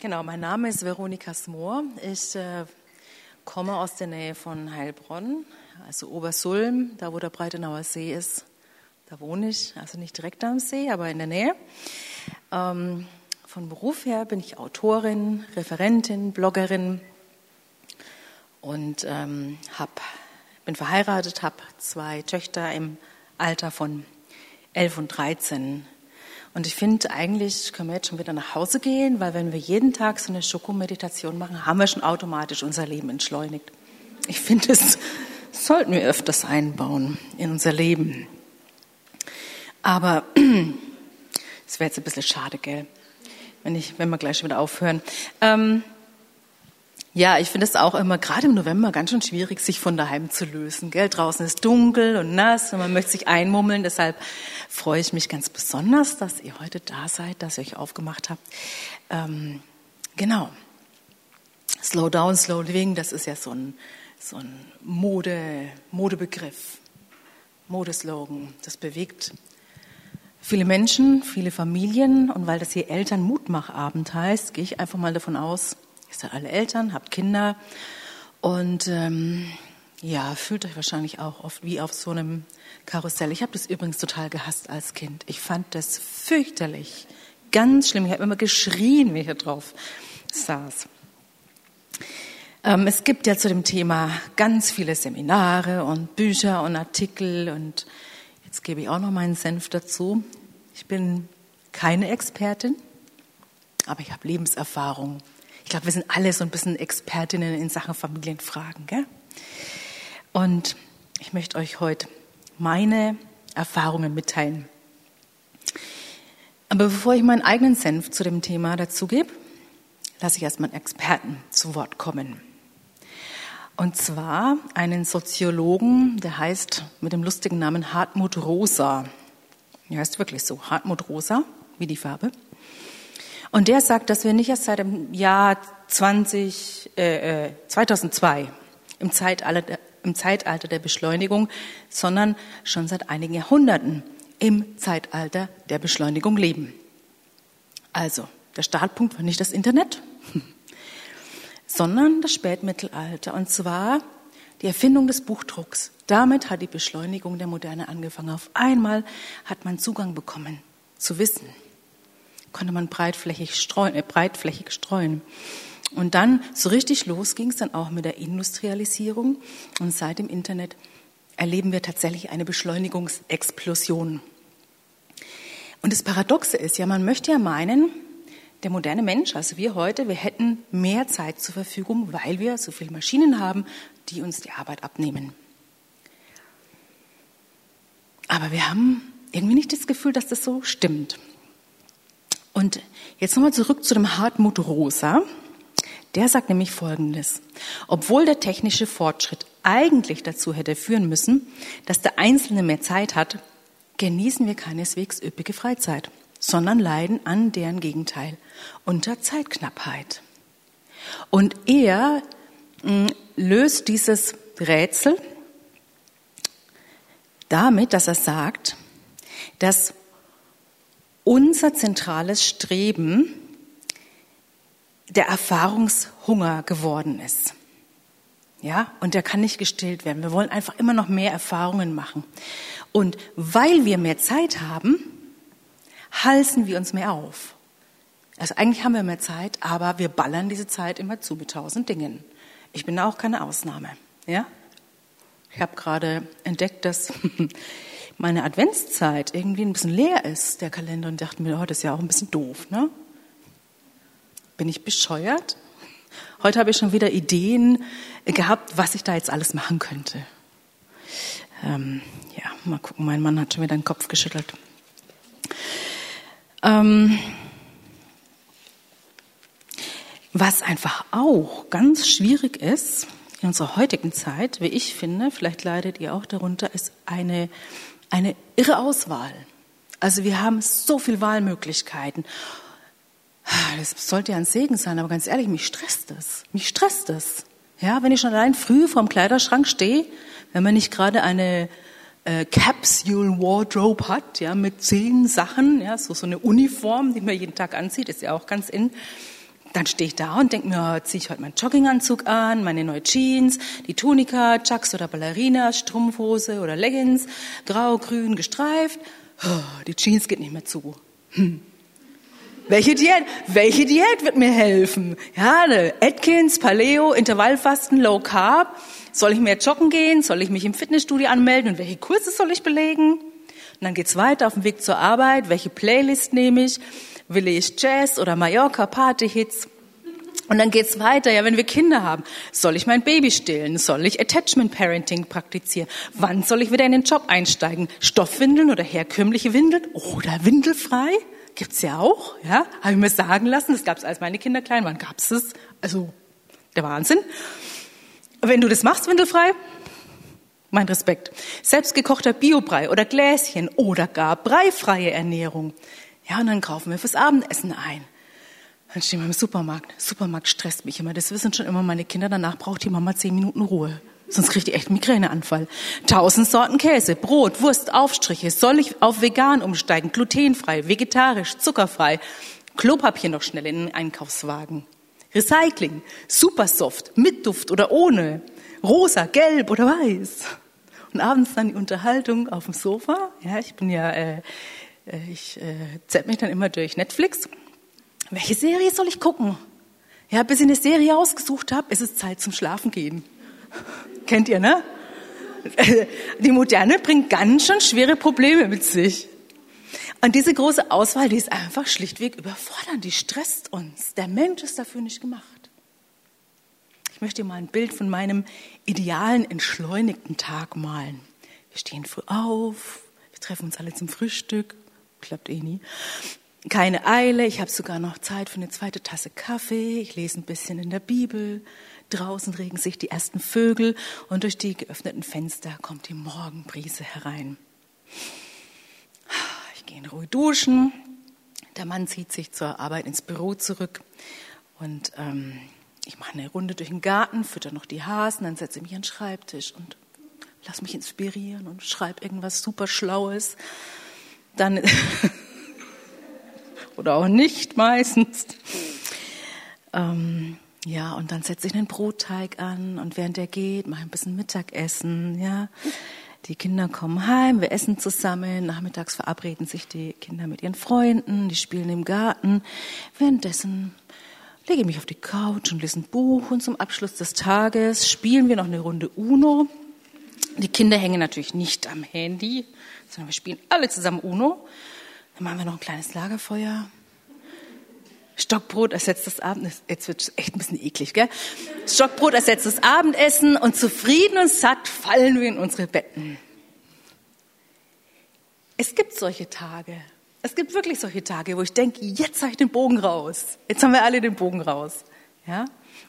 Genau, mein Name ist Veronika Smoor. Ich äh, komme aus der Nähe von Heilbronn, also Obersulm, da wo der Breitenauer See ist. Da wohne ich, also nicht direkt am See, aber in der Nähe. Ähm, von Beruf her bin ich Autorin, Referentin, Bloggerin und ähm, hab, bin verheiratet, habe zwei Töchter im Alter von 11 und 13. Und ich finde, eigentlich können wir jetzt schon wieder nach Hause gehen, weil wenn wir jeden Tag so eine Schokomeditation machen, haben wir schon automatisch unser Leben entschleunigt. Ich finde, das sollten wir öfters einbauen in unser Leben. Aber es wäre jetzt ein bisschen schade, gell? Wenn, ich, wenn wir gleich wieder aufhören. Ähm, ja, ich finde es auch immer, gerade im November, ganz schön schwierig, sich von daheim zu lösen. Gell? Draußen ist dunkel und nass und man möchte sich einmummeln. Deshalb freue ich mich ganz besonders, dass ihr heute da seid, dass ihr euch aufgemacht habt. Ähm, genau. Slow down, slow living, das ist ja so ein, so ein Mode, Modebegriff, Modeslogan. Das bewegt viele Menschen, viele Familien. Und weil das hier Elternmutmachabend heißt, gehe ich einfach mal davon aus, Ihr seid alle Eltern, habt Kinder und ähm, ja, fühlt euch wahrscheinlich auch oft wie auf so einem Karussell. Ich habe das übrigens total gehasst als Kind. Ich fand das fürchterlich, ganz schlimm. Ich habe immer geschrien, wenn ich da drauf saß. Ähm, es gibt ja zu dem Thema ganz viele Seminare und Bücher und Artikel und jetzt gebe ich auch noch meinen Senf dazu. Ich bin keine Expertin, aber ich habe Lebenserfahrung ich glaube, wir sind alle so ein bisschen Expertinnen in Sachen Familienfragen. Gell? Und ich möchte euch heute meine Erfahrungen mitteilen. Aber bevor ich meinen eigenen Senf zu dem Thema dazu gebe, lasse ich erstmal einen Experten zu Wort kommen. Und zwar einen Soziologen, der heißt mit dem lustigen Namen Hartmut Rosa. Er heißt wirklich so, Hartmut Rosa, wie die Farbe. Und der sagt, dass wir nicht erst seit dem Jahr 20, äh, 2002 äh, im Zeitalter, im Zeitalter der Beschleunigung, sondern schon seit einigen Jahrhunderten im Zeitalter der Beschleunigung leben. Also, der Startpunkt war nicht das Internet, sondern das Spätmittelalter. Und zwar die Erfindung des Buchdrucks. Damit hat die Beschleunigung der Moderne angefangen. Auf einmal hat man Zugang bekommen zu Wissen konnte man breitflächig streuen, äh, breitflächig streuen. Und dann, so richtig los ging es dann auch mit der Industrialisierung. Und seit dem Internet erleben wir tatsächlich eine Beschleunigungsexplosion. Und das Paradoxe ist ja, man möchte ja meinen, der moderne Mensch, also wir heute, wir hätten mehr Zeit zur Verfügung, weil wir so viele Maschinen haben, die uns die Arbeit abnehmen. Aber wir haben irgendwie nicht das Gefühl, dass das so stimmt. Und jetzt nochmal zurück zu dem Hartmut Rosa. Der sagt nämlich Folgendes. Obwohl der technische Fortschritt eigentlich dazu hätte führen müssen, dass der Einzelne mehr Zeit hat, genießen wir keineswegs üppige Freizeit, sondern leiden an deren Gegenteil, unter Zeitknappheit. Und er mh, hm, löst dieses Rätsel damit, dass er sagt, dass unser zentrales Streben der Erfahrungshunger geworden ist. Ja, und der kann nicht gestillt werden. Wir wollen einfach immer noch mehr Erfahrungen machen. Und weil wir mehr Zeit haben, halsen wir uns mehr auf. Also eigentlich haben wir mehr Zeit, aber wir ballern diese Zeit immer zu mit tausend Dingen. Ich bin auch keine Ausnahme. Ja? Ich habe gerade entdeckt, dass meine Adventszeit irgendwie ein bisschen leer ist, der Kalender, und dachte mir, oh, das ist ja auch ein bisschen doof, ne? Bin ich bescheuert? Heute habe ich schon wieder Ideen gehabt, was ich da jetzt alles machen könnte. Ähm, ja, mal gucken, mein Mann hat schon wieder den Kopf geschüttelt. Ähm, was einfach auch ganz schwierig ist in unserer heutigen Zeit, wie ich finde, vielleicht leidet ihr auch darunter, ist eine eine irre Auswahl. Also wir haben so viele Wahlmöglichkeiten. Das sollte ja ein Segen sein, aber ganz ehrlich, mich stresst das. Mich stresst das. Ja, wenn ich schon allein früh vorm Kleiderschrank stehe, wenn man nicht gerade eine äh, Capsule Wardrobe hat, ja, mit zehn Sachen, ja, so, so eine Uniform, die man jeden Tag anzieht, ist ja auch ganz in, Dann stehe ich da und denke mir, ziehe ich heute meinen Jogginganzug an, meine neue Jeans, die Tunika, Chucks oder Ballerina, Strumpfhose oder Leggings, grau, grün, gestreift. Oh, die Jeans geht nicht mehr zu. Hm. Welche Diät? Welche Diät wird mir helfen? Ja, eine Atkins, Paleo, Intervallfasten, Low Carb. Soll ich mehr joggen gehen? Soll ich mich im Fitnessstudio anmelden? Und welche Kurse soll ich belegen? Und dann geht's weiter auf dem Weg zur Arbeit. Welche Playlist nehme ich? Will ich Jazz oder Mallorca Partyhits? Und dann geht's weiter. Ja, wenn wir Kinder haben, soll ich mein Baby stillen? Soll ich Attachment Parenting praktizieren? Wann soll ich wieder in den Job einsteigen? Stoffwindeln oder herkömmliche Windeln oder windelfrei? Gibt's ja auch, ja, habe ich mir sagen lassen. Das gab's, als meine Kinder klein waren, gab's es. Also der Wahnsinn. Wenn du das machst, windelfrei, mein Respekt. Selbstgekochter Biobrei oder Gläschen oder gar breifreie Ernährung. Ja, und dann kaufen wir fürs Abendessen ein. Dann stehen wir im Supermarkt. Supermarkt stresst mich immer. Das wissen schon immer meine Kinder. Danach braucht die Mama zehn Minuten Ruhe. Sonst kriegt die echt einen Migräneanfall. Tausend Sorten Käse, Brot, Wurst, Aufstriche. Soll ich auf vegan umsteigen? Glutenfrei, vegetarisch, zuckerfrei. Klopapier noch schnell in den Einkaufswagen. Recycling, Supersoft, mit Duft oder ohne. Rosa, gelb oder weiß. Und abends dann die Unterhaltung auf dem Sofa. Ja, ich bin ja, äh, ich äh, zepp mich dann immer durch Netflix. Welche Serie soll ich gucken? Ja, bis ich eine Serie ausgesucht habe, ist es Zeit zum Schlafen gehen. Kennt ihr, ne? Die Moderne bringt ganz schön schwere Probleme mit sich. Und diese große Auswahl, die ist einfach schlichtweg überfordernd, die stresst uns. Der Mensch ist dafür nicht gemacht. Ich möchte dir mal ein Bild von meinem idealen, entschleunigten Tag malen. Wir stehen früh auf, wir treffen uns alle zum Frühstück, klappt eh nie. Keine Eile, ich habe sogar noch Zeit für eine zweite Tasse Kaffee, ich lese ein bisschen in der Bibel, Draußen regen sich die ersten Vögel und durch die geöffneten Fenster kommt die Morgenbrise herein. Ich gehe in Ruhe duschen. Der Mann zieht sich zur Arbeit ins Büro zurück und ähm, ich mache eine Runde durch den Garten, fütter noch die Hasen, dann setze ich mich an den Schreibtisch und lass mich inspirieren und schreibe irgendwas super Schlaues. Dann oder auch nicht meistens. Ähm, ja, und dann setze ich einen Brotteig an und während der geht, mache ich ein bisschen Mittagessen, ja. Die Kinder kommen heim, wir essen zusammen. Nachmittags verabreden sich die Kinder mit ihren Freunden, die spielen im Garten. Währenddessen lege ich mich auf die Couch und lese ein Buch und zum Abschluss des Tages spielen wir noch eine Runde Uno. Die Kinder hängen natürlich nicht am Handy, sondern wir spielen alle zusammen Uno. Dann machen wir noch ein kleines Lagerfeuer, Stockbrot ersetzt das Abendessen. Jetzt wird es echt ein bisschen eklig, gell? Stockbrot ersetzt das Abendessen und zufrieden und satt fallen wir in unsere Betten. Es gibt solche Tage. Es gibt wirklich solche Tage, wo ich denke, jetzt habe ich den Bogen raus. Jetzt haben wir alle den Bogen raus. Ja?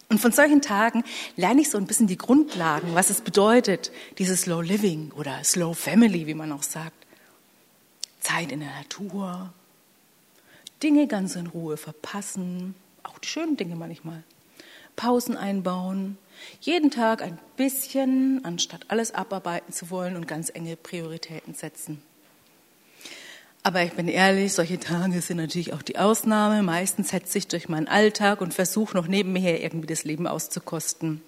Und von solchen Tagen lerne ich so ein bisschen die Grundlagen, was es bedeutet, dieses Slow Living oder Slow Family, wie man auch sagt. Zeit in der Natur, Dinge ganz in Ruhe verpassen, auch die schönen Dinge manchmal. Pausen einbauen, jeden Tag ein bisschen, anstatt alles abarbeiten zu wollen und ganz enge Prioritäten setzen. Aber ich bin ehrlich, solche Tage sind natürlich auch die Ausnahme. Meistens hetze ich durch meinen Alltag und versuche noch nebenher irgendwie das Leben auszukosten.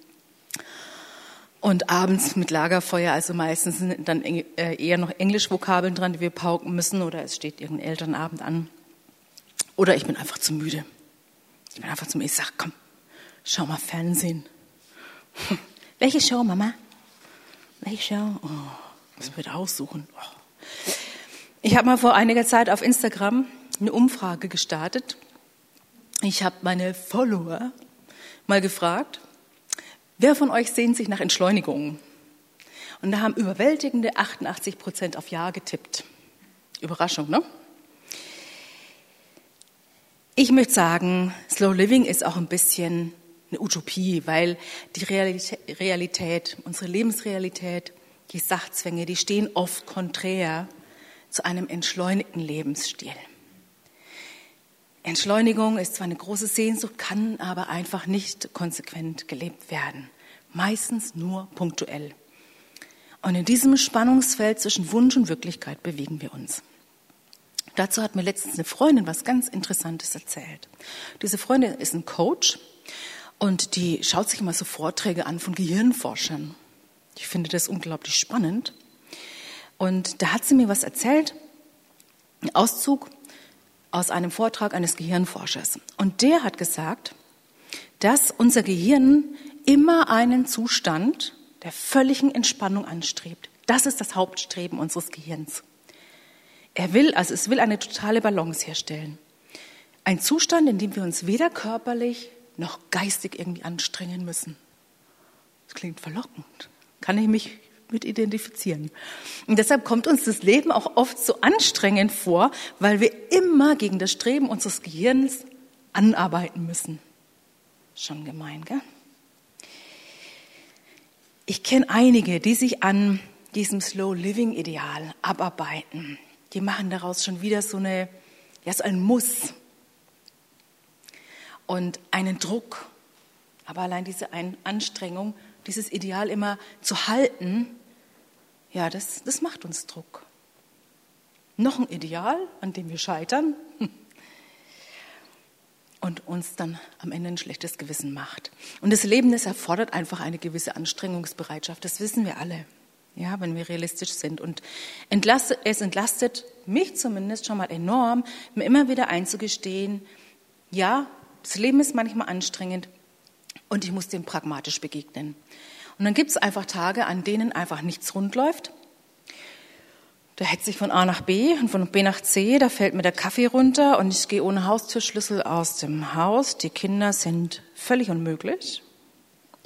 Und abends mit Lagerfeuer, also meistens sind dann äh, eher noch Englischvokabeln dran, die wir pauken müssen, oder es steht irgendein Elternabend an. Oder ich bin einfach zu müde. Ich bin einfach zu müde. Ich sage, komm, schau mal Fernsehen. Welche Show, Mama? Welche Show? Oh, müssen wir da aussuchen. Oh. Ich habe mal vor einiger Zeit auf Instagram eine Umfrage gestartet. Ich habe meine Follower mal gefragt, wer von euch sehnt sich nach Entschleunigung? Und da haben überwältigende 88 Prozent auf Ja getippt. Überraschung, ne? Ich möchte sagen, Slow Living ist auch ein bisschen eine Utopie, weil die Realität, unsere Lebensrealität, die Sachzwänge, die stehen oft konträr zu einem entschleunigten Lebensstil. Entschleunigung ist zwar eine große Sehnsucht, kann aber einfach nicht konsequent gelebt werden. Meistens nur punktuell. Und in diesem Spannungsfeld zwischen Wunsch und Wirklichkeit bewegen wir uns. Dazu hat mir letztens eine Freundin was ganz Interessantes erzählt. Diese Freundin ist ein Coach und die schaut sich immer so Vorträge an von Gehirnforschern. Ich finde das unglaublich spannend. Und da hat sie mir was erzählt, ein Auszug aus einem Vortrag eines Gehirnforschers. Und der hat gesagt, dass unser Gehirn immer einen Zustand der völligen Entspannung anstrebt. Das ist das Hauptstreben unseres Gehirns. Er will, also es will eine totale Balance herstellen. Ein Zustand, in dem wir uns weder körperlich noch geistig irgendwie anstrengen müssen. Das klingt verlockend. Kann ich mich mit identifizieren. Und deshalb kommt uns das Leben auch oft so anstrengend vor, weil wir immer gegen das Streben unseres Gehirns anarbeiten müssen. Schon gemein, gell? Ich kenne einige, die sich an diesem Slow Living Ideal abarbeiten. Die machen daraus schon wieder so eine, ja, so ein Muss und einen Druck. Aber allein diese Anstrengung, dieses Ideal immer zu halten, ja, das, das macht uns Druck. Noch ein Ideal, an dem wir scheitern und uns dann am Ende ein schlechtes Gewissen macht. Und das Leben, das erfordert einfach eine gewisse Anstrengungsbereitschaft. Das wissen wir alle, ja, wenn wir realistisch sind. Und es entlastet mich zumindest schon mal enorm, mir immer wieder einzugestehen, ja, das Leben ist manchmal anstrengend und ich muss dem pragmatisch begegnen. Und dann gibt es einfach Tage, an denen einfach nichts rund läuft. Da hetze ich von A nach B und von B nach C, da fällt mir der Kaffee runter und ich gehe ohne Haustürschlüssel aus dem Haus. Die Kinder sind völlig unmöglich.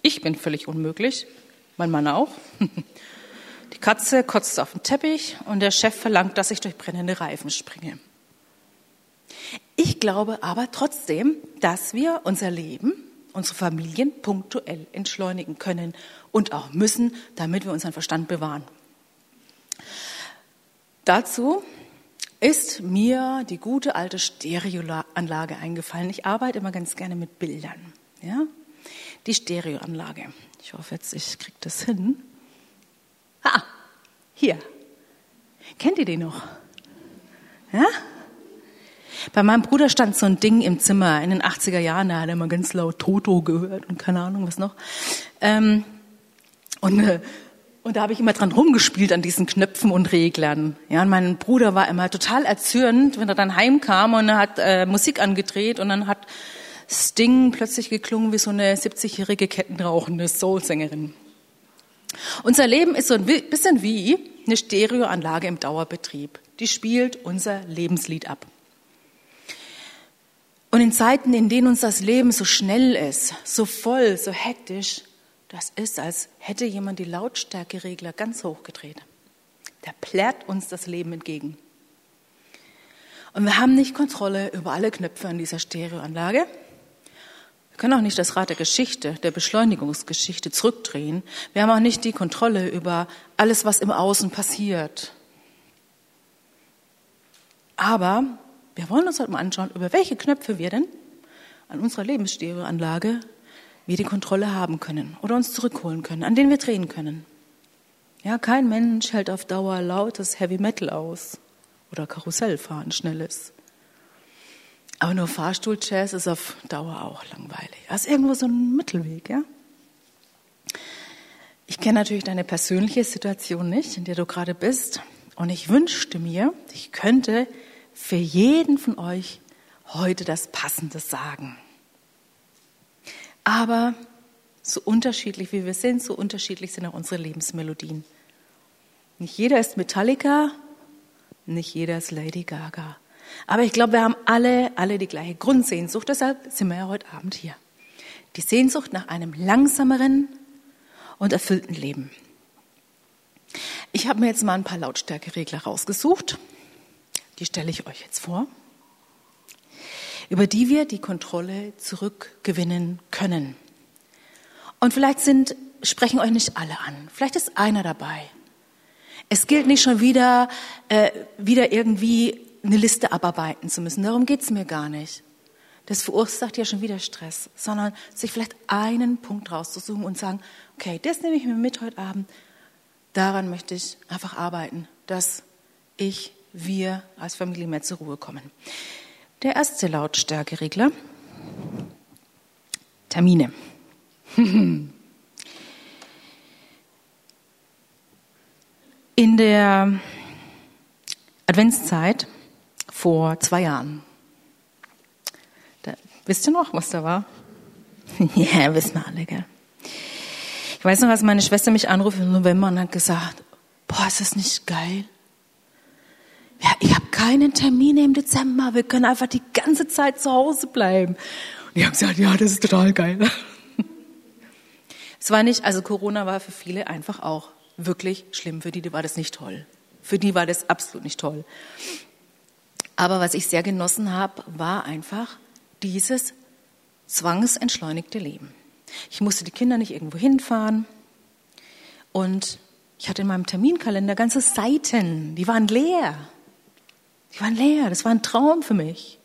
Ich bin völlig unmöglich, mein Mann auch. Die Katze kotzt auf den Teppich und der Chef verlangt, dass ich durch brennende Reifen springe. Ich glaube aber trotzdem, dass wir unser Leben unsere Familien punktuell entschleunigen können und auch müssen, damit wir unseren Verstand bewahren. Dazu ist mir die gute alte Stereoanlage eingefallen. Ich arbeite immer ganz gerne mit Bildern. Ja? Die Stereoanlage. Ich hoffe jetzt, ich kriege das hin. Ah, hier. Kennt ihr den noch? Ja? Bei meinem Bruder stand so ein Ding im Zimmer in den 80er Jahren, da hat er immer ganz laut Toto gehört und keine Ahnung was noch. Ähm, und, äh, und da habe ich immer dran rumgespielt an diesen Knöpfen und Reglern. Ja, und mein Bruder war immer total erzürnt, wenn er dann heimkam und er hat äh, Musik angedreht und dann hat Sting plötzlich geklungen wie so eine 70-jährige kettenrauchende Soul-Sängerin. Unser Leben ist so ein bisschen wie eine Stereoanlage im Dauerbetrieb. Die spielt unser Lebenslied ab. Und in Zeiten, in denen uns das Leben so schnell ist, so voll, so hektisch, das ist, als hätte jemand die Lautstärkeregler ganz hochgedreht. Der plärt uns das Leben entgegen. Und wir haben nicht Kontrolle über alle Knöpfe an dieser Stereoanlage. Wir können auch nicht das Rad der Geschichte, der Beschleunigungsgeschichte zurückdrehen. Wir haben auch nicht die Kontrolle über alles, was im Außen passiert. Aber wir wollen uns heute mal anschauen, über welche Knöpfe wir denn an unserer Lebensstereoanlage wir die Kontrolle haben können oder uns zurückholen können, an denen wir drehen können. Ja, kein Mensch hält auf Dauer lautes Heavy Metal aus oder Karussellfahren schnelles. Aber nur Fahrstuhl-Jazz ist auf Dauer auch langweilig. Das ist irgendwo so ein Mittelweg, ja? Ich kenne natürlich deine persönliche Situation nicht, in der du gerade bist. Und ich wünschte mir, ich könnte für jeden von euch heute das Passende sagen. Aber so unterschiedlich wie wir sind, so unterschiedlich sind auch unsere Lebensmelodien. Nicht jeder ist Metallica, nicht jeder ist Lady Gaga. Aber ich glaube, wir haben alle, alle die gleiche Grundsehnsucht. Deshalb sind wir ja heute Abend hier. Die Sehnsucht nach einem langsameren und erfüllten Leben. Ich habe mir jetzt mal ein paar Lautstärkeregler rausgesucht die stelle ich euch jetzt vor, über die wir die Kontrolle zurückgewinnen können. Und vielleicht sind, sprechen euch nicht alle an. Vielleicht ist einer dabei. Es gilt nicht schon wieder, äh, wieder irgendwie eine Liste abarbeiten zu müssen. Darum geht's mir gar nicht. Das verursacht ja schon wieder Stress, sondern sich vielleicht einen Punkt rauszusuchen und sagen, okay, das nehme ich mir mit heute Abend. Daran möchte ich einfach arbeiten, dass ich wir als Familie mehr zur Ruhe kommen. Der erste Lautstärkeregler. Termine. In der Adventszeit vor zwei Jahren. Da, wisst ihr noch, was da war? ja, wissen wir alle, gell? Ich weiß noch, als meine Schwester mich anruft im November und hat gesagt, boah, ist das nicht geil? Ja, ich keinen Termin im Dezember, wir können einfach die ganze Zeit zu Hause bleiben. Und ich habe gesagt, ja, das ist total geil. Es war nicht, also Corona war für viele einfach auch wirklich schlimm. Für die war das nicht toll. Für die war das absolut nicht toll. Aber was ich sehr genossen habe, war einfach dieses zwangsentschleunigte Leben. Ich musste die Kinder nicht irgendwo hinfahren. Und ich hatte in meinem Terminkalender ganze Seiten, die waren leer. Die waren leer, das war ein Traum für mich.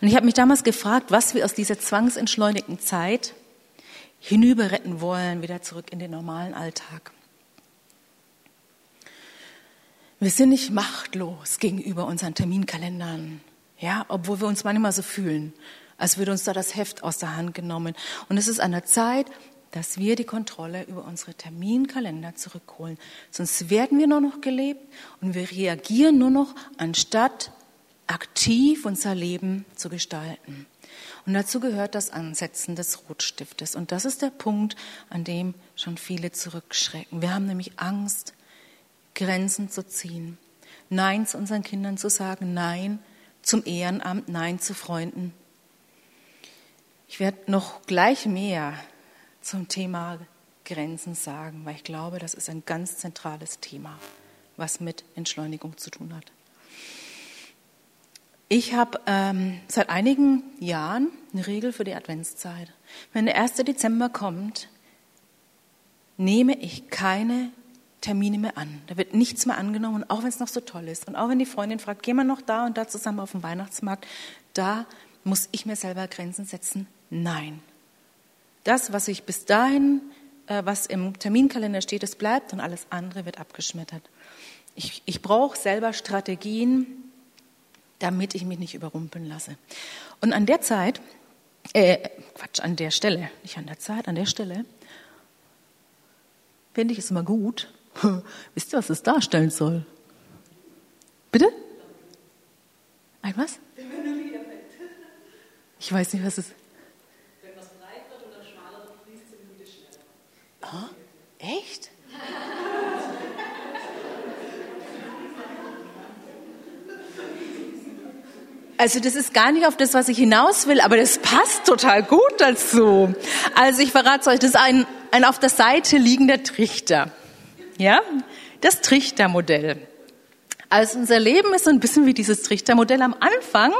Und ich habe mich damals gefragt, was wir aus dieser zwangsentschleunigten Zeit hinüber retten wollen, wieder zurück in den normalen Alltag. Wir sind nicht machtlos gegenüber unseren Terminkalendern, ja, obwohl wir uns manchmal so fühlen als würde uns da das Heft aus der Hand genommen. Und es ist an der Zeit, dass wir die Kontrolle über unsere Terminkalender zurückholen. Sonst werden wir nur noch gelebt und wir reagieren nur noch, anstatt aktiv unser Leben zu gestalten. Und dazu gehört das Ansetzen des Rotstiftes. Und das ist der Punkt, an dem schon viele zurückschrecken. Wir haben nämlich Angst, Grenzen zu ziehen. Nein zu unseren Kindern zu sagen, nein zum Ehrenamt, nein zu Freunden, ich werde noch gleich mehr zum Thema Grenzen sagen, weil ich glaube, das ist ein ganz zentrales Thema, was mit Entschleunigung zu tun hat. Ich habe ähm, seit einigen Jahren eine Regel für die Adventszeit. Wenn der 1. Dezember kommt, nehme ich keine Termine mehr an. Da wird nichts mehr angenommen, auch wenn es noch so toll ist. Und auch wenn die Freundin fragt, gehen wir noch da und da zusammen auf den Weihnachtsmarkt, da muss ich mir selber Grenzen setzen. Nein. Das, was ich bis dahin, äh, was im Terminkalender steht, das bleibt und alles andere wird abgeschmettert. Ich, ich brauche selber Strategien, damit ich mich nicht überrumpeln lasse. Und an der Zeit, äh, Quatsch, an der Stelle, nicht an der Zeit, an der Stelle, finde ich es immer gut. Wisst ihr, was es darstellen soll? Bitte? Ein was? Ich weiß nicht, was es ist. Oh, echt? Also das ist gar nicht auf das, was ich hinaus will, aber das passt total gut dazu. Also ich verrate euch, das ist ein, ein auf der Seite liegender Trichter. Ja, das Trichtermodell. Also unser Leben ist so ein bisschen wie dieses Trichtermodell. Am Anfang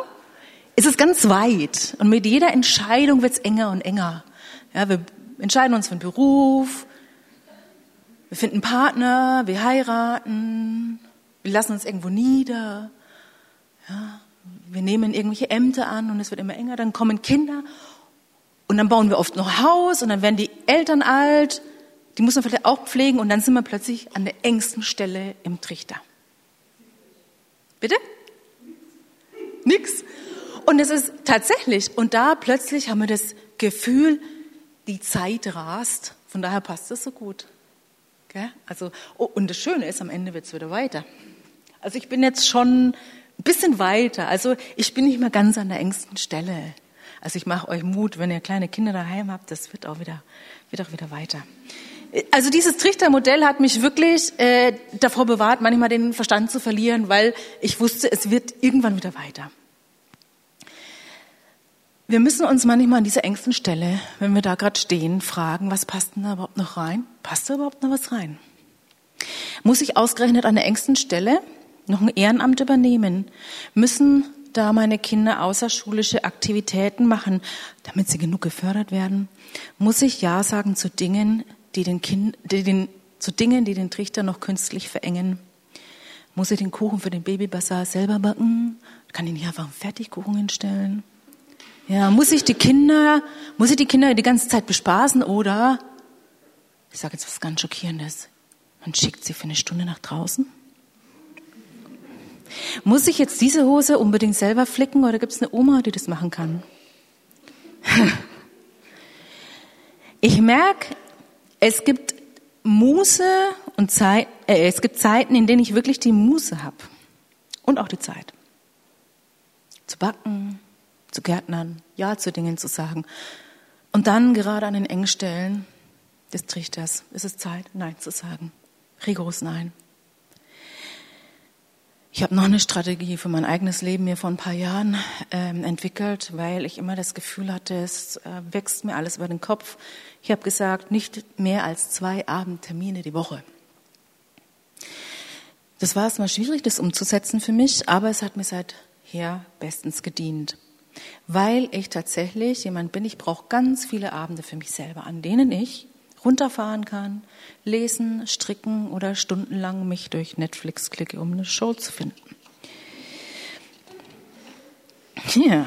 ist es ganz weit und mit jeder Entscheidung wird es enger und enger. Ja, wir entscheiden uns für einen Beruf, wir finden Partner, wir heiraten, wir lassen uns irgendwo nieder, ja, wir nehmen irgendwelche Ämter an und es wird immer enger, dann kommen Kinder und dann bauen wir oft noch Haus und dann werden die Eltern alt, die muss man vielleicht auch pflegen und dann sind wir plötzlich an der engsten Stelle im Trichter. Bitte? Nix. Und es ist tatsächlich, und da plötzlich haben wir das Gefühl, die Zeit rast. Von daher passt das so gut. Gell? Also, oh, und das Schöne ist, am Ende wird es wieder weiter. Also ich bin jetzt schon ein bisschen weiter. Also ich bin nicht mehr ganz an der engsten Stelle. Also ich mache euch Mut, wenn ihr kleine Kinder daheim habt, das wird auch wieder, wird auch wieder weiter. Also dieses Trichtermodell hat mich wirklich äh, davor bewahrt, manchmal den Verstand zu verlieren, weil ich wusste, es wird irgendwann wieder weiter. Wir müssen uns manchmal an dieser engsten Stelle, wenn wir da gerade stehen, fragen, was passt denn da überhaupt noch rein? Passt da überhaupt noch was rein? Muss ich ausgerechnet an der engsten Stelle noch ein Ehrenamt übernehmen? Müssen da meine Kinder außerschulische Aktivitäten machen, damit sie genug gefördert werden? Muss ich Ja sagen zu Dingen, die den kind, die den, zu Dingen, die den Trichter noch künstlich verengen? Muss ich den Kuchen für den Babybasar selber backen? Kann ich nicht einfach einen Fertigkuchen hinstellen? Ja, muss ich die Kinder, muss ich die Kinder die ganze Zeit bespaßen oder, ich sage jetzt was ganz Schockierendes, man schickt sie für eine Stunde nach draußen? Muss ich jetzt diese Hose unbedingt selber flicken oder gibt es eine Oma, die das machen kann? Ich merke, es gibt Muße und Zeit, äh, es gibt Zeiten, in denen ich wirklich die Muße habe und auch die Zeit. Zu backen, zu Gärtnern, Ja zu Dingen zu sagen. Und dann gerade an den Engstellen des Trichters ist es Zeit, Nein zu sagen. Rigoros Nein. Ich habe noch eine Strategie für mein eigenes Leben mir vor ein paar Jahren ähm, entwickelt, weil ich immer das Gefühl hatte, es äh, wächst mir alles über den Kopf. Ich habe gesagt, nicht mehr als zwei Abendtermine die Woche. Das war erstmal schwierig, das umzusetzen für mich, aber es hat mir seither bestens gedient, weil ich tatsächlich jemand bin, ich brauche ganz viele Abende für mich selber, an denen ich runterfahren kann, lesen, stricken oder stundenlang mich durch Netflix klicke, um eine Show zu finden. Ja.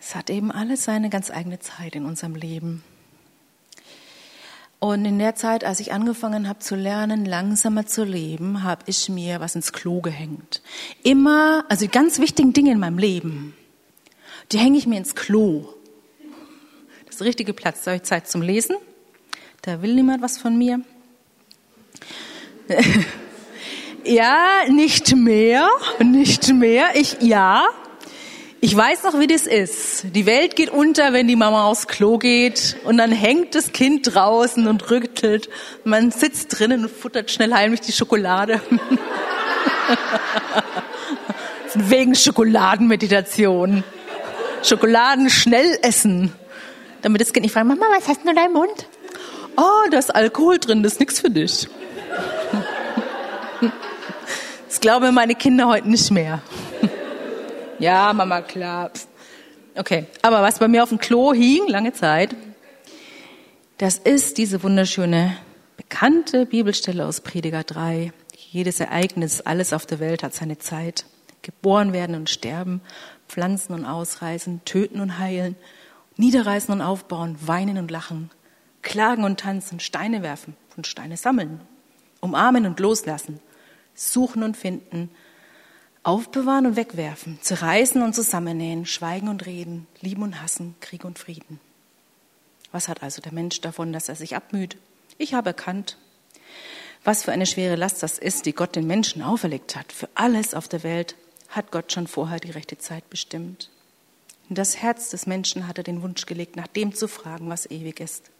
Es hat eben alles seine ganz eigene Zeit in unserem Leben. Und in der Zeit, als ich angefangen habe zu lernen, langsamer zu leben, habe ich mir was ins Klo gehängt. Immer, also die ganz wichtigen Dinge in meinem Leben, die hänge ich mir ins Klo das richtige Platz. Soll ich Zeit zum Lesen? Da will niemand was von mir. ja, nicht mehr, nicht mehr. Ich, ja. Ich weiß noch, wie das ist. Die Welt geht unter, wenn die Mama aufs Klo geht und dann hängt das Kind draußen und rüttelt. Man sitzt drinnen und futtert schnell heimlich die Schokolade. Wegen Schokoladenmeditation. Schokoladen schnell essen damit das Kind nicht fragt, Mama, was hast du in deinem Mund? Oh, da ist Alkohol drin, das ist nichts für dich. Das glauben meine Kinder heute nicht mehr. Ja, Mama, klar. Okay, aber was bei mir auf dem Klo hing, lange Zeit, das ist diese wunderschöne, bekannte Bibelstelle aus Prediger 3. Jedes Ereignis, alles auf der Welt hat seine Zeit. Geboren werden und sterben, pflanzen und ausreißen, töten und heilen, Niederreißen und aufbauen, weinen und lachen, klagen und tanzen, Steine werfen und Steine sammeln, umarmen und loslassen, suchen und finden, aufbewahren und wegwerfen, zerreißen und zusammennähen, schweigen und reden, lieben und hassen, Krieg und Frieden. Was hat also der Mensch davon, dass er sich abmüht? Ich habe erkannt, was für eine schwere Last das ist, die Gott den Menschen auferlegt hat. Für alles auf der Welt hat Gott schon vorher die rechte Zeit bestimmt. In das Herz des Menschen hat er den Wunsch gelegt, nach dem zu fragen, was ewig ist.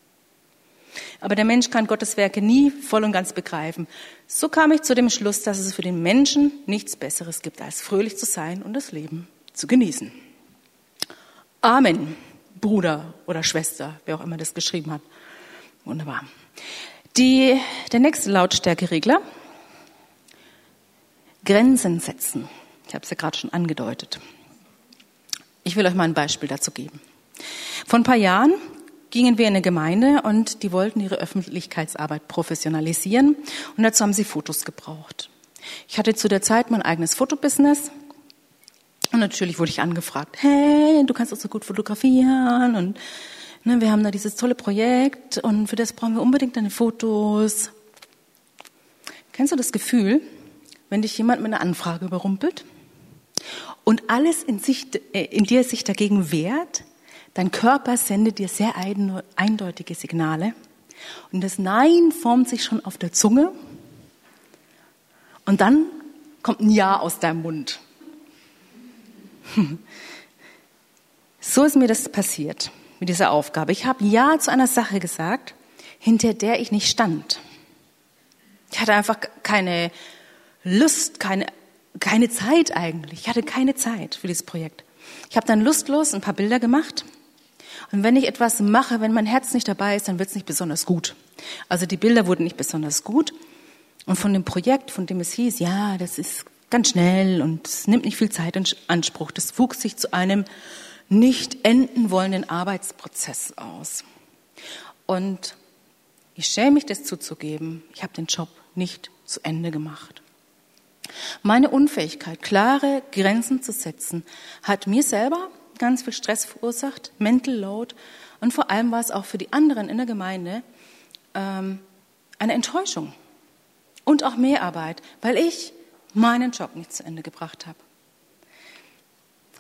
Aber der Mensch kann Gottes Werke nie voll und ganz begreifen. So kam ich zu dem Schluss, dass es für den Menschen nichts Besseres gibt, als fröhlich zu sein und das Leben zu genießen. Amen, Bruder oder Schwester, wer auch immer das geschrieben hat. Wunderbar. Die, der nächste Lautstärkeregler. Grenzen setzen. Ich habe es ja gerade schon angedeutet. Ich will euch mal ein Beispiel dazu geben. Vor ein paar Jahren gingen wir in eine Gemeinde und die wollten ihre Öffentlichkeitsarbeit professionalisieren und dazu haben sie Fotos gebraucht. Ich hatte zu der Zeit mein eigenes Fotobusiness und natürlich wurde ich angefragt, hey, du kannst doch so gut fotografieren und ne, wir haben da dieses tolle Projekt und für das brauchen wir unbedingt deine Fotos. Kennst du das Gefühl, wenn dich jemand mit einer Anfrage überrumpelt? und alles in, sich, äh, in dir sich dagegen wehrt, dein Körper sendet dir sehr eindeutige Signale. Und das Nein formt sich schon auf der Zunge. Und dann kommt ein Ja aus deinem Mund. So ist mir das passiert mit dieser Aufgabe. Ich habe Ja zu einer Sache gesagt, hinter der ich nicht stand. Ich hatte einfach keine Lust, keine keine Zeit eigentlich. Ich hatte keine Zeit für dieses Projekt. Ich habe dann lustlos ein paar Bilder gemacht. Und wenn ich etwas mache, wenn mein Herz nicht dabei ist, dann wird es nicht besonders gut. Also die Bilder wurden nicht besonders gut. Und von dem Projekt, von dem es hieß, ja, das ist ganz schnell und es nimmt nicht viel Zeit in Anspruch, das wuchs sich zu einem nicht enden wollenden Arbeitsprozess aus. Und ich schäme mich, das zuzugeben. Ich habe den Job nicht zu Ende gemacht. Meine Unfähigkeit, klare Grenzen zu setzen, hat mir selber ganz viel Stress verursacht, Mental Load und vor allem war es auch für die anderen in der Gemeinde ähm, eine Enttäuschung. Und auch Mehrarbeit, weil ich meinen Job nicht zu Ende gebracht habe.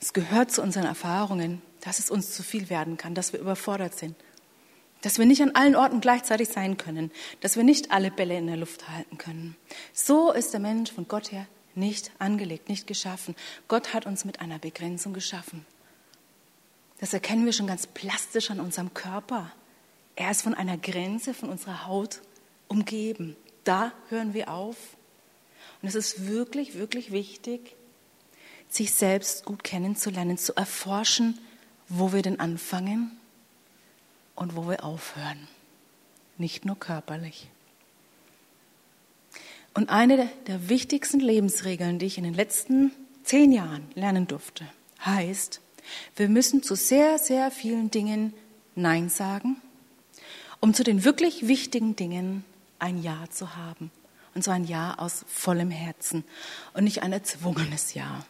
Es gehört zu unseren Erfahrungen, dass es uns zu viel werden kann, dass wir überfordert sind, dass wir nicht an allen Orten gleichzeitig sein können, dass wir nicht alle Bälle in der Luft halten können. So ist der Mensch von Gott her nicht angelegt, nicht geschaffen. Gott hat uns mit einer Begrenzung geschaffen. Das erkennen wir schon ganz plastisch an unserem Körper. Er ist von einer Grenze von unserer Haut umgeben. Da hören wir auf. Und es ist wirklich, wirklich wichtig, sich selbst gut kennenzulernen, zu erforschen, wo wir denn anfangen und wo wir aufhören. Nicht nur körperlich. Und eine der wichtigsten Lebensregeln, die ich in den letzten zehn Jahren lernen durfte, heißt, wir müssen zu sehr, sehr vielen Dingen Nein sagen, um zu den wirklich wichtigen Dingen ein Ja zu haben. Und zwar ein Ja aus vollem Herzen und nicht ein erzwungenes Ja.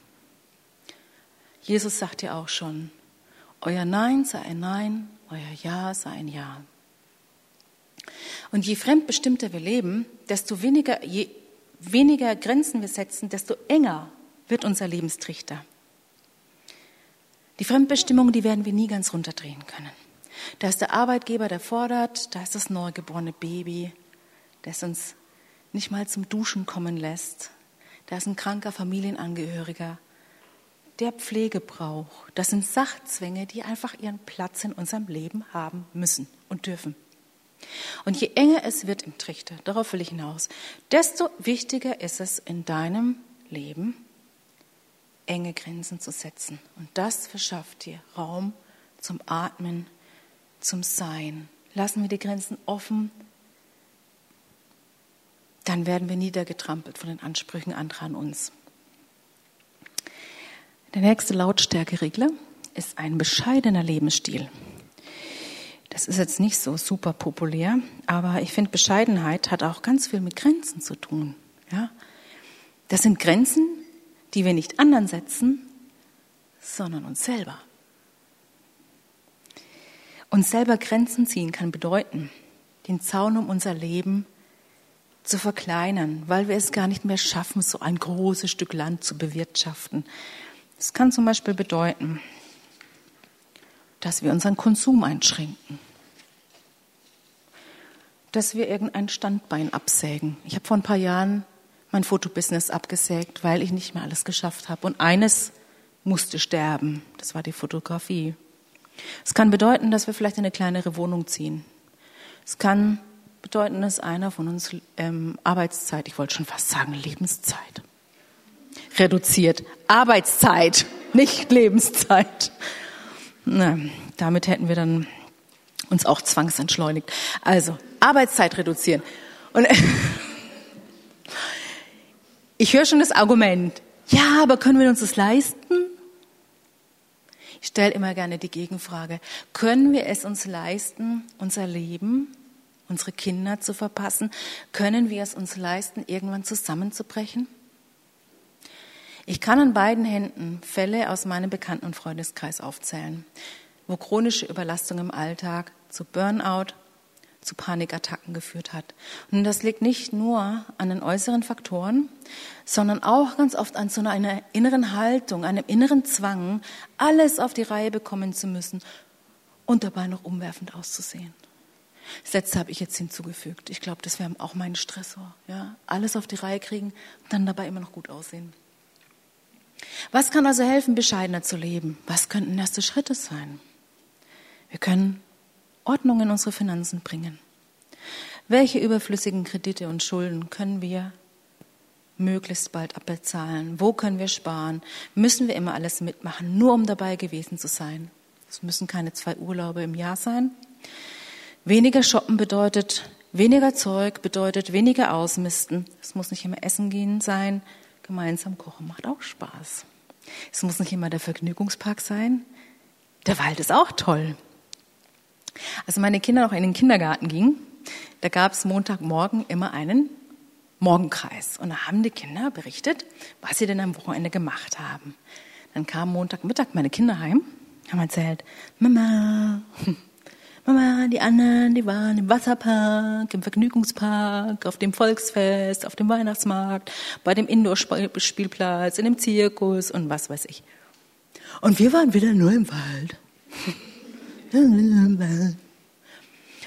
Jesus sagt ja auch schon, euer Nein sei ein Nein, euer Ja sei ein Ja. Und je fremdbestimmter wir leben, desto weniger, je weniger Grenzen wir setzen, desto enger wird unser Lebenstrichter. Die Fremdbestimmung, die werden wir nie ganz runterdrehen können. Da ist der Arbeitgeber, der fordert, da ist das neugeborene Baby, das uns nicht mal zum Duschen kommen lässt. Da ist ein kranker Familienangehöriger, der Pflege braucht. Das sind Sachzwänge, die einfach ihren Platz in unserem Leben haben müssen und dürfen. Und je enger es wird im Trichter, darauf will ich hinaus, desto wichtiger ist es in deinem Leben, enge Grenzen zu setzen. Und das verschafft dir Raum zum Atmen, zum Sein. Lassen wir die Grenzen offen, dann werden wir niedergetrampelt von den Ansprüchen anderer an uns. Der nächste Lautstärkeregler ist ein bescheidener Lebensstil. Das ist jetzt nicht so super populär, aber ich finde, Bescheidenheit hat auch ganz viel mit Grenzen zu tun. Ja? Das sind Grenzen, die wir nicht anderen setzen, sondern uns selber. Uns selber Grenzen ziehen kann bedeuten, den Zaun um unser Leben zu verkleinern, weil wir es gar nicht mehr schaffen, so ein großes Stück Land zu bewirtschaften. Das kann zum Beispiel bedeuten, dass wir unseren Konsum einschränken, dass wir irgendein Standbein absägen. Ich habe vor ein paar Jahren mein Fotobusiness abgesägt, weil ich nicht mehr alles geschafft habe. Und eines musste sterben, das war die Fotografie. Es kann bedeuten, dass wir vielleicht in eine kleinere Wohnung ziehen. Es kann bedeuten, dass einer von uns ähm, Arbeitszeit, ich wollte schon fast sagen Lebenszeit, reduziert. Arbeitszeit, nicht Lebenszeit. Na, damit hätten wir dann uns auch zwangsentschleunigt. Also, Arbeitszeit reduzieren. Und ich höre schon das Argument, ja, aber können wir uns das leisten? Ich stelle immer gerne die Gegenfrage, können wir es uns leisten, unser Leben, unsere Kinder zu verpassen? Können wir es uns leisten, irgendwann zusammenzubrechen? Ich kann an beiden Händen Fälle aus meinem Bekannten- und Freundeskreis aufzählen, wo chronische Überlastung im Alltag zu Burnout, zu Panikattacken geführt hat. Und das liegt nicht nur an den äußeren Faktoren, sondern auch ganz oft an so einer inneren Haltung, einem inneren Zwang, alles auf die Reihe bekommen zu müssen und dabei noch umwerfend auszusehen. Das letzte habe ich jetzt hinzugefügt. Ich glaube, das wäre auch mein Stressor. Ja? Alles auf die Reihe kriegen und dann dabei immer noch gut aussehen. Was kann also helfen, bescheidener zu leben? Was könnten erste Schritte sein? Wir können Ordnung in unsere Finanzen bringen. Welche überflüssigen Kredite und Schulden können wir möglichst bald abbezahlen? Wo können wir sparen? Müssen wir immer alles mitmachen, nur um dabei gewesen zu sein? Es müssen keine zwei Urlaube im Jahr sein. Weniger shoppen bedeutet weniger Zeug, bedeutet weniger ausmisten. Es muss nicht immer essen gehen sein. Gemeinsam kochen macht auch Spaß. Es muss nicht immer der Vergnügungspark sein. Der Wald ist auch toll. Als meine Kinder noch in den Kindergarten gingen, da gab es Montagmorgen immer einen Morgenkreis. Und da haben die Kinder berichtet, was sie denn am Wochenende gemacht haben. Dann kam Montagmittag meine Kinder heim, haben erzählt, Mama, Mama, die anderen, die waren im Wasserpark, im Vergnügungspark, auf dem Volksfest, auf dem Weihnachtsmarkt, bei dem Indoor-Spielplatz, in dem Zirkus und was weiß ich. Und wir waren wieder nur im Wald.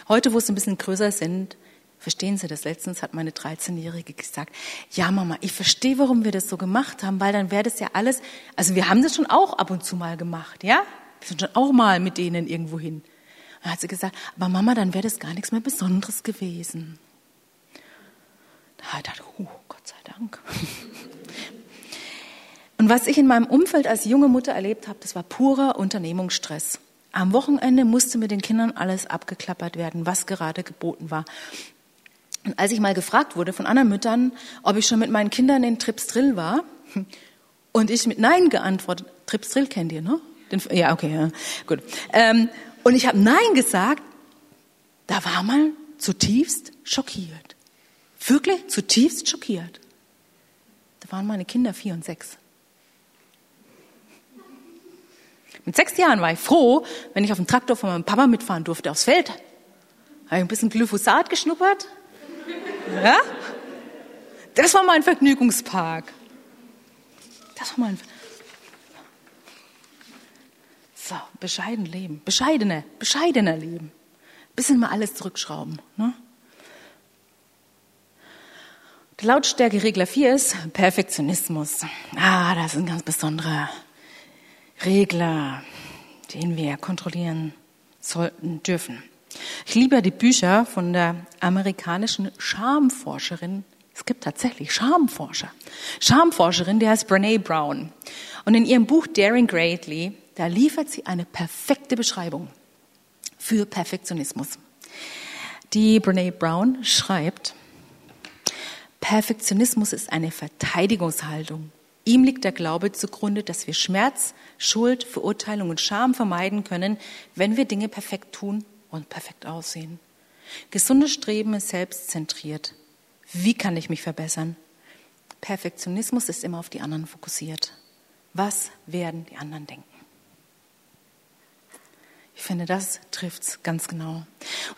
Heute, wo es ein bisschen größer sind, verstehen Sie das? Letztens hat meine 13-Jährige gesagt, ja Mama, ich verstehe, warum wir das so gemacht haben, weil dann wäre das ja alles, also wir haben das schon auch ab und zu mal gemacht, ja? Wir sind schon auch mal mit denen irgendwo hin. Dann hat sie gesagt, aber Mama, dann wäre das gar nichts mehr Besonderes gewesen. Da habe ich gedacht, oh, Gott sei Dank. Und was ich in meinem Umfeld als junge Mutter erlebt habe, das war purer Unternehmungsstress. Am Wochenende musste mit den Kindern alles abgeklappert werden, was gerade geboten war. Und als ich mal gefragt wurde von anderen Müttern, ob ich schon mit meinen Kindern in Trips Drill war, und ich mit Nein geantwortet, Trips Drill kennt ihr, ne? Den, ja, okay, ja, gut. Ähm, und ich habe Nein gesagt, da war man zutiefst schockiert. Wirklich zutiefst schockiert. Da waren meine Kinder vier und sechs. Mit sechs Jahren war ich froh, wenn ich auf dem Traktor von meinem Papa mitfahren durfte aufs Feld. Habe ich ein bisschen Glyphosat geschnuppert. Ja? Das war mein Vergnügungspark. Das war mein. So, bescheiden leben. Bescheidener, bescheidener leben. Bisschen mal alles zurückschrauben. Ne? Der Lautstärkeregler 4 ist Perfektionismus. Ah, das ist ein ganz besonderer Regler, den wir kontrollieren sollten, dürfen. Ich liebe die Bücher von der amerikanischen Schamforscherin. Es gibt tatsächlich Schamforscher. Schamforscherin, die heißt Brene Brown. Und in ihrem Buch Daring Greatly, da liefert sie eine perfekte Beschreibung für Perfektionismus. Die Brene Brown schreibt, Perfektionismus ist eine Verteidigungshaltung Ihm liegt der Glaube zugrunde, dass wir Schmerz, Schuld, Verurteilung und Scham vermeiden können, wenn wir Dinge perfekt tun und perfekt aussehen. Gesundes Streben ist selbstzentriert. Wie kann ich mich verbessern? Perfektionismus ist immer auf die anderen fokussiert. Was werden die anderen denken? Ich finde, das trifft's ganz genau.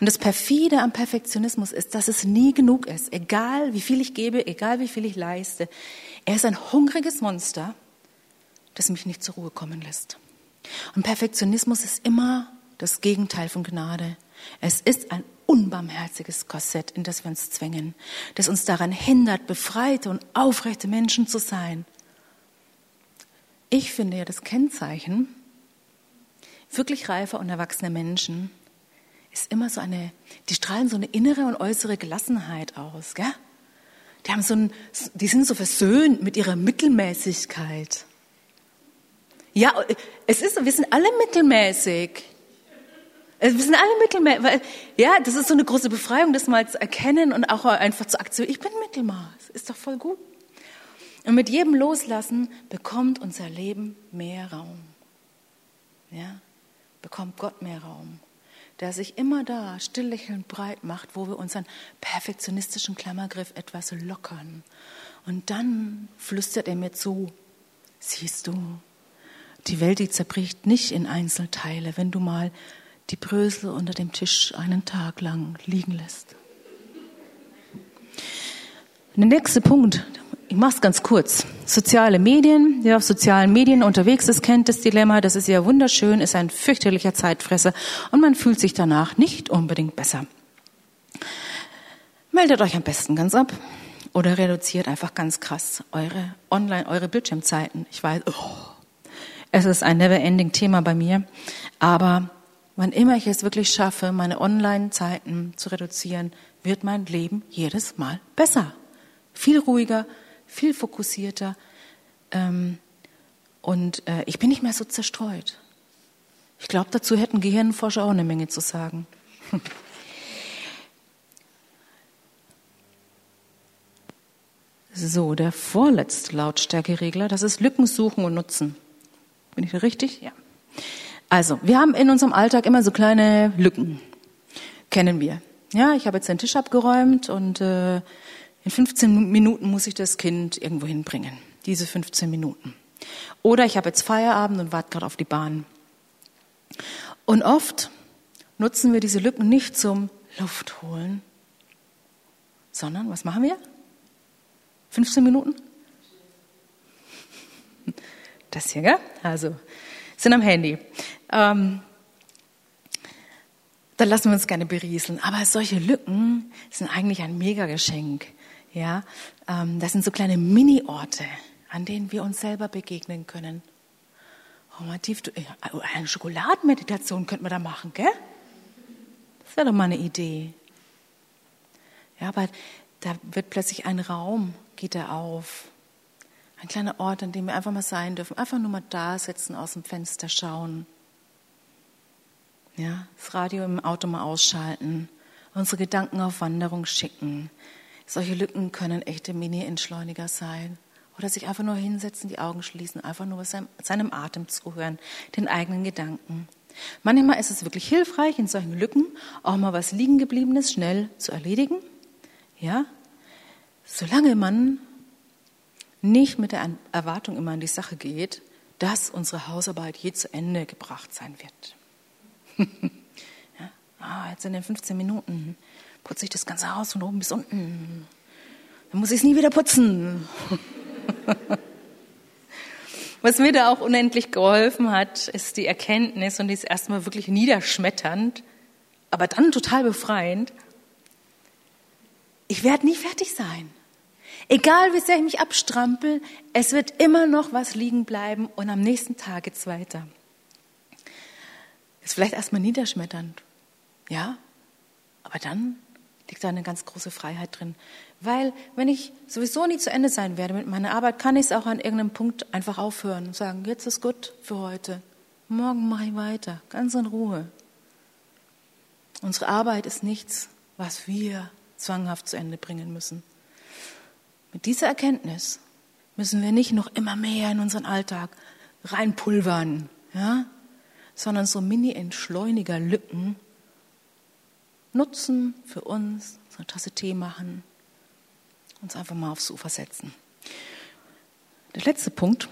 Und das perfide am Perfektionismus ist, dass es nie genug ist. Egal wie viel ich gebe, egal wie viel ich leiste. Er ist ein hungriges Monster, das mich nicht zur Ruhe kommen lässt. Und Perfektionismus ist immer das Gegenteil von Gnade. Es ist ein unbarmherziges Korsett, in das wir uns zwängen, das uns daran hindert, befreite und aufrechte Menschen zu sein. Ich finde ja das Kennzeichen wirklich reifer und erwachsene Menschen ist immer so eine, die strahlen so eine innere und äußere Gelassenheit aus, gell? Die haben so ein, die sind so versöhnt mit ihrer Mittelmäßigkeit. Ja, es ist, wir sind alle mittelmäßig. Wir sind alle mittelmäßig. Ja, das ist so eine große Befreiung, das mal zu erkennen und auch einfach zu akzeptieren. Ich bin Mittelmaß. Ist doch voll gut. Und mit jedem Loslassen bekommt unser Leben mehr Raum. Ja bekommt Gott mehr Raum, der sich immer da stilllächelnd breit macht, wo wir unseren perfektionistischen Klammergriff etwas lockern. Und dann flüstert er mir zu, siehst du, die Welt, die zerbricht nicht in Einzelteile, wenn du mal die Brösel unter dem Tisch einen Tag lang liegen lässt. Der nächste Punkt, ich mache es ganz kurz. Soziale Medien, wer auf sozialen Medien unterwegs ist, kennt das Dilemma. Das ist ja wunderschön, ist ein fürchterlicher Zeitfresser und man fühlt sich danach nicht unbedingt besser. Meldet euch am besten ganz ab oder reduziert einfach ganz krass eure Online, eure Bildschirmzeiten. Ich weiß, oh, es ist ein never-ending Thema bei mir, aber wann immer ich es wirklich schaffe, meine Online-Zeiten zu reduzieren, wird mein Leben jedes Mal besser, viel ruhiger, viel fokussierter. Ähm, und äh, ich bin nicht mehr so zerstreut. Ich glaube, dazu hätten Gehirnforscher auch eine Menge zu sagen. So, der vorletzte Lautstärkeregler, das ist Lücken suchen und nutzen. Bin ich da richtig? Ja. Also, wir haben in unserem Alltag immer so kleine Lücken. Kennen wir. Ja, ich habe jetzt den Tisch abgeräumt und äh, in 15 Minuten muss ich das Kind irgendwo hinbringen. Diese 15 Minuten. Oder ich habe jetzt Feierabend und warte gerade auf die Bahn. Und oft nutzen wir diese Lücken nicht zum Luft holen, sondern was machen wir? 15 Minuten? Das hier, gell? Also, sind am Handy. Ähm, dann lassen wir uns gerne berieseln. Aber solche Lücken sind eigentlich ein Mega-Geschenk. Ja, ähm, das sind so kleine Mini-Orte, an denen wir uns selber begegnen können. Oh, mal tief, äh, eine Schokoladenmeditation könnten wir da machen, gell? Das wäre doch mal eine Idee. Ja, aber da wird plötzlich ein Raum, geht er auf. Ein kleiner Ort, an dem wir einfach mal sein dürfen. Einfach nur mal da sitzen, aus dem Fenster schauen. Ja, das Radio im Auto mal ausschalten. Unsere Gedanken auf Wanderung schicken. Solche Lücken können echte Mini-Entschleuniger sein. Oder sich einfach nur hinsetzen, die Augen schließen, einfach nur seinem, seinem Atem zuhören, den eigenen Gedanken. Manchmal ist es wirklich hilfreich, in solchen Lücken auch mal was Liegengebliebenes schnell zu erledigen. Ja, solange man nicht mit der Erwartung immer an die Sache geht, dass unsere Hausarbeit je zu Ende gebracht sein wird. ja, ah, jetzt in den 15 Minuten putze ich das ganze Haus von oben bis unten. Dann muss ich es nie wieder putzen. Was mir da auch unendlich geholfen hat, ist die Erkenntnis und die ist erstmal wirklich niederschmetternd, aber dann total befreiend. Ich werde nie fertig sein. Egal wie sehr ich mich abstrampel, es wird immer noch was liegen bleiben und am nächsten Tag geht's weiter. Ist vielleicht erstmal niederschmetternd, ja, aber dann liegt da eine ganz große Freiheit drin. Weil wenn ich sowieso nie zu Ende sein werde mit meiner Arbeit, kann ich es auch an irgendeinem Punkt einfach aufhören und sagen, jetzt ist gut für heute. Morgen mache ich weiter, ganz in Ruhe. Unsere Arbeit ist nichts, was wir zwanghaft zu Ende bringen müssen. Mit dieser Erkenntnis müssen wir nicht noch immer mehr in unseren Alltag reinpulvern, ja? sondern so Mini-Entschleuniger-Lücken nutzen für uns, so eine Tasse Tee machen, uns einfach mal aufs Ufer setzen. Der letzte Punkt.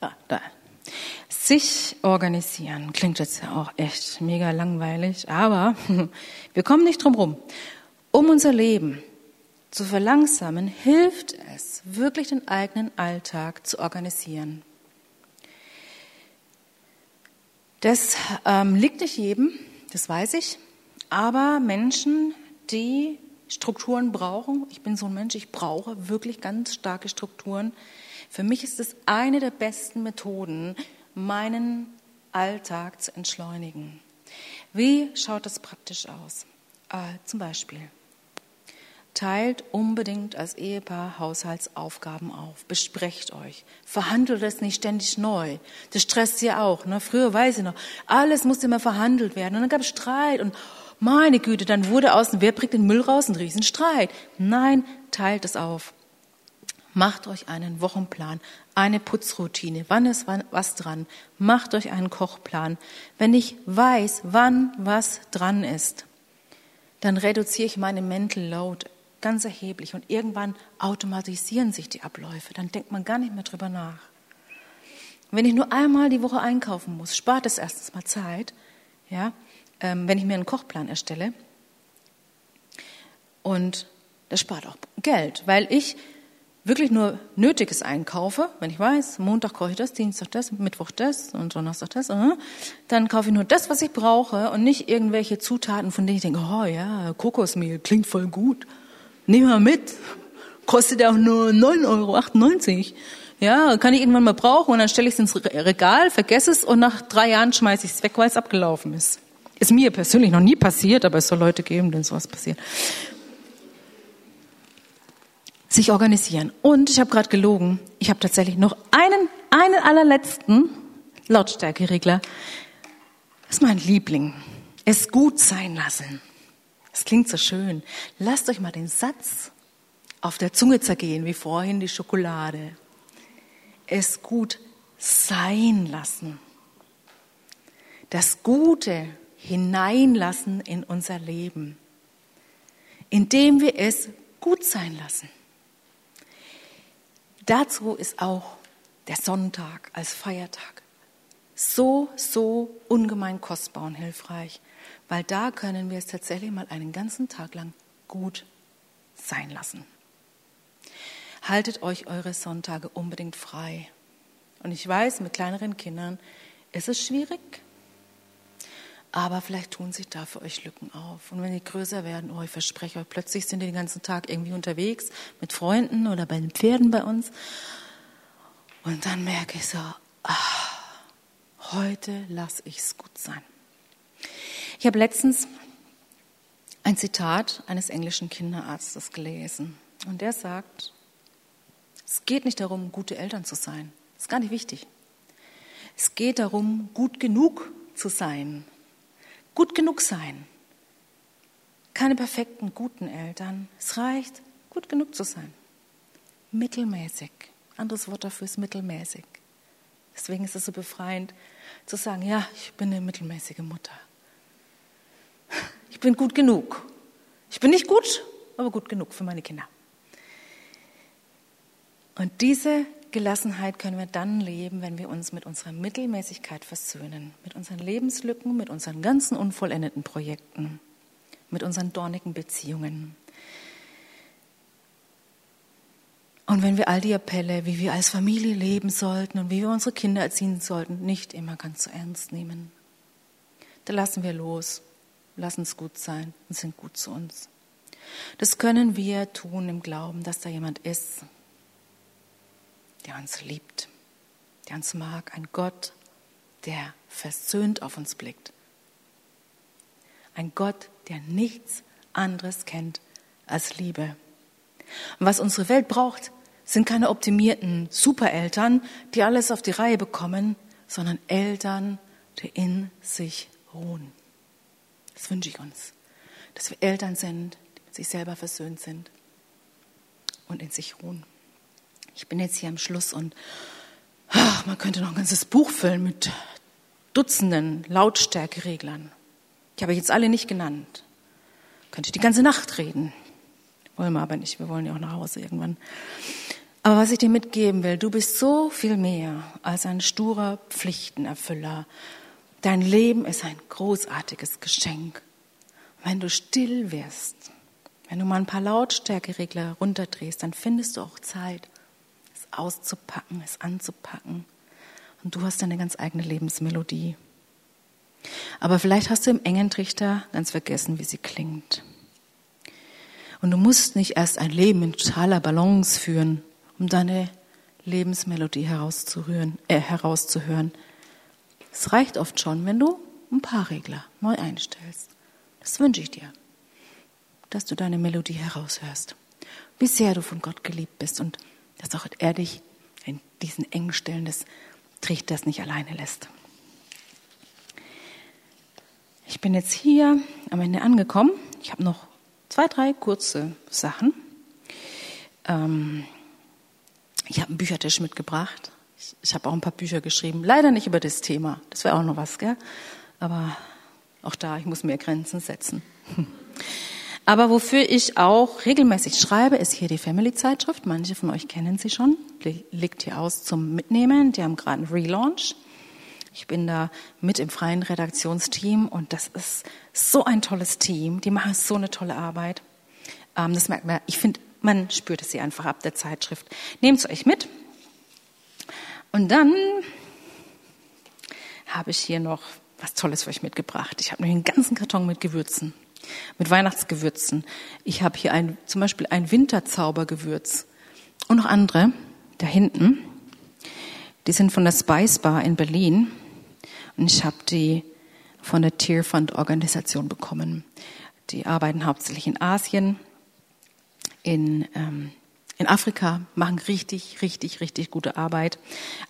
Ah, da. Sich organisieren klingt jetzt ja auch echt mega langweilig, aber wir kommen nicht drum rum. Um unser Leben zu verlangsamen, hilft es, wirklich den eigenen Alltag zu organisieren. Das ähm, liegt nicht jedem, das weiß ich, aber Menschen, die Strukturen brauchen, ich bin so ein Mensch, ich brauche wirklich ganz starke Strukturen. Für mich ist es eine der besten Methoden, meinen Alltag zu entschleunigen. Wie schaut das praktisch aus? Äh, zum Beispiel, Teilt unbedingt als Ehepaar Haushaltsaufgaben auf. Besprecht euch. Verhandelt es nicht ständig neu. Das stresst ihr auch. Ne? Früher weiß ich noch, alles musste immer verhandelt werden. Und dann gab es Streit. Und meine Güte, dann wurde außen, wer bringt den Müll raus? Ein Riesenstreit. Nein, teilt es auf. Macht euch einen Wochenplan, eine Putzroutine. Wann ist was dran? Macht euch einen Kochplan. Wenn ich weiß, wann was dran ist, dann reduziere ich meine Mental Load ganz erheblich und irgendwann automatisieren sich die Abläufe. Dann denkt man gar nicht mehr drüber nach. Wenn ich nur einmal die Woche einkaufen muss, spart es erstens mal Zeit, ja, ähm, wenn ich mir einen Kochplan erstelle. Und das spart auch Geld, weil ich wirklich nur Nötiges einkaufe, wenn ich weiß, Montag kaufe ich das, Dienstag das, Mittwoch das und Donnerstag das, dann kaufe ich nur das, was ich brauche und nicht irgendwelche Zutaten, von denen ich denke, oh ja, Kokosmehl klingt voll gut Nehmen wir mit. Kostet ja auch nur 9,98 Euro. Ja, kann ich irgendwann mal brauchen und dann stelle ich es ins Regal, vergesse es und nach drei Jahren schmeiße ich es weg, weil es abgelaufen ist. Ist mir persönlich noch nie passiert, aber es soll Leute geben, denen sowas passiert. Sich organisieren. Und ich habe gerade gelogen. Ich habe tatsächlich noch einen, einen allerletzten Lautstärkeregler. Das ist mein Liebling. Es gut sein lassen. Das klingt so schön. Lasst euch mal den Satz auf der Zunge zergehen, wie vorhin die Schokolade. Es gut sein lassen. Das Gute hineinlassen in unser Leben, indem wir es gut sein lassen. Dazu ist auch der Sonntag als Feiertag so, so ungemein kostbar und hilfreich, weil da können wir es tatsächlich mal einen ganzen Tag lang gut sein lassen. Haltet euch eure Sonntage unbedingt frei. Und ich weiß, mit kleineren Kindern ist es schwierig, aber vielleicht tun sich da für euch Lücken auf. Und wenn die größer werden, oh, ich verspreche euch, plötzlich sind die den ganzen Tag irgendwie unterwegs mit Freunden oder bei den Pferden bei uns. Und dann merke ich so, ach, heute lasse ich es gut sein. Ich habe letztens ein Zitat eines englischen Kinderarztes gelesen. Und der sagt, es geht nicht darum, gute Eltern zu sein. Das ist gar nicht wichtig. Es geht darum, gut genug zu sein. Gut genug sein. Keine perfekten, guten Eltern. Es reicht, gut genug zu sein. Mittelmäßig. Anderes Wort dafür ist mittelmäßig. Deswegen ist es so befreiend zu sagen, ja, ich bin eine mittelmäßige Mutter. Ich bin gut genug. Ich bin nicht gut, aber gut genug für meine Kinder. Und diese Gelassenheit können wir dann leben, wenn wir uns mit unserer Mittelmäßigkeit versöhnen, mit unseren Lebenslücken, mit unseren ganzen unvollendeten Projekten, mit unseren dornigen Beziehungen. Und wenn wir all die Appelle, wie wir als Familie leben sollten und wie wir unsere Kinder erziehen sollten, nicht immer ganz so ernst nehmen, dann lassen wir los, lassen es gut sein und sind gut zu uns. Das können wir tun im Glauben, dass da jemand ist, der uns liebt, der uns mag, ein Gott, der versöhnt auf uns blickt. Ein Gott, der nichts anderes kennt als Liebe. Und was unsere Welt braucht, sind keine optimierten Supereltern, die alles auf die Reihe bekommen, sondern Eltern, die in sich ruhen. Das wünsche ich uns, dass wir Eltern sind, die mit sich selber versöhnt sind und in sich ruhen. Ich bin jetzt hier am Schluss und ach, man könnte noch ein ganzes Buch füllen mit Dutzenden Lautstärkereglern. Ich habe jetzt alle nicht genannt. Könnte die ganze Nacht reden. Wollen wir aber nicht. Wir wollen ja auch nach Hause irgendwann. Aber was ich dir mitgeben will, du bist so viel mehr als ein sturer Pflichtenerfüller. Dein Leben ist ein großartiges Geschenk. Wenn du still wirst, wenn du mal ein paar Lautstärkeregler runterdrehst, dann findest du auch Zeit, es auszupacken, es anzupacken. Und du hast deine ganz eigene Lebensmelodie. Aber vielleicht hast du im engen Trichter ganz vergessen, wie sie klingt. Und du musst nicht erst ein Leben in totaler Balance führen, um deine Lebensmelodie herauszurühren, äh, herauszuhören. Es reicht oft schon, wenn du ein paar Regler neu einstellst. Das wünsche ich dir, dass du deine Melodie heraushörst. Wie sehr du von Gott geliebt bist und dass auch er dich in diesen engen Stellen des Trichters nicht alleine lässt. Ich bin jetzt hier am Ende angekommen. Ich habe noch zwei, drei kurze Sachen. Ähm, ich habe einen Büchertisch mitgebracht. Ich, ich habe auch ein paar Bücher geschrieben. Leider nicht über das Thema. Das wäre auch noch was, gell? Aber auch da, ich muss mehr Grenzen setzen. Aber wofür ich auch regelmäßig schreibe, ist hier die Family-Zeitschrift. Manche von euch kennen sie schon. Die liegt hier aus zum Mitnehmen. Die haben gerade einen Relaunch. Ich bin da mit im freien Redaktionsteam und das ist so ein tolles Team. Die machen so eine tolle Arbeit. Ähm, das merkt man. Ich finde, man spürt es sie einfach ab der Zeitschrift. Nehmt es euch mit. Und dann habe ich hier noch was Tolles für euch mitgebracht. Ich habe nämlich einen ganzen Karton mit Gewürzen, mit Weihnachtsgewürzen. Ich habe hier ein, zum Beispiel ein Winterzaubergewürz und noch andere da hinten. Die sind von der Spice Bar in Berlin und ich habe die von der Tier Fund Organisation bekommen. Die arbeiten hauptsächlich in Asien in, ähm, in Afrika, machen richtig, richtig, richtig gute Arbeit.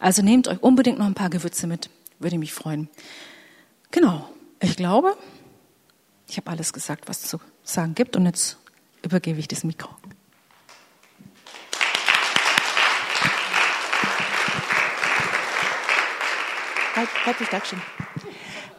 Also nehmt euch unbedingt noch ein paar Gewürze mit, würde mich freuen. Genau, ich glaube, ich habe alles gesagt, was zu sagen gibt und jetzt übergebe ich das Mikro. Halt, Dankeschön.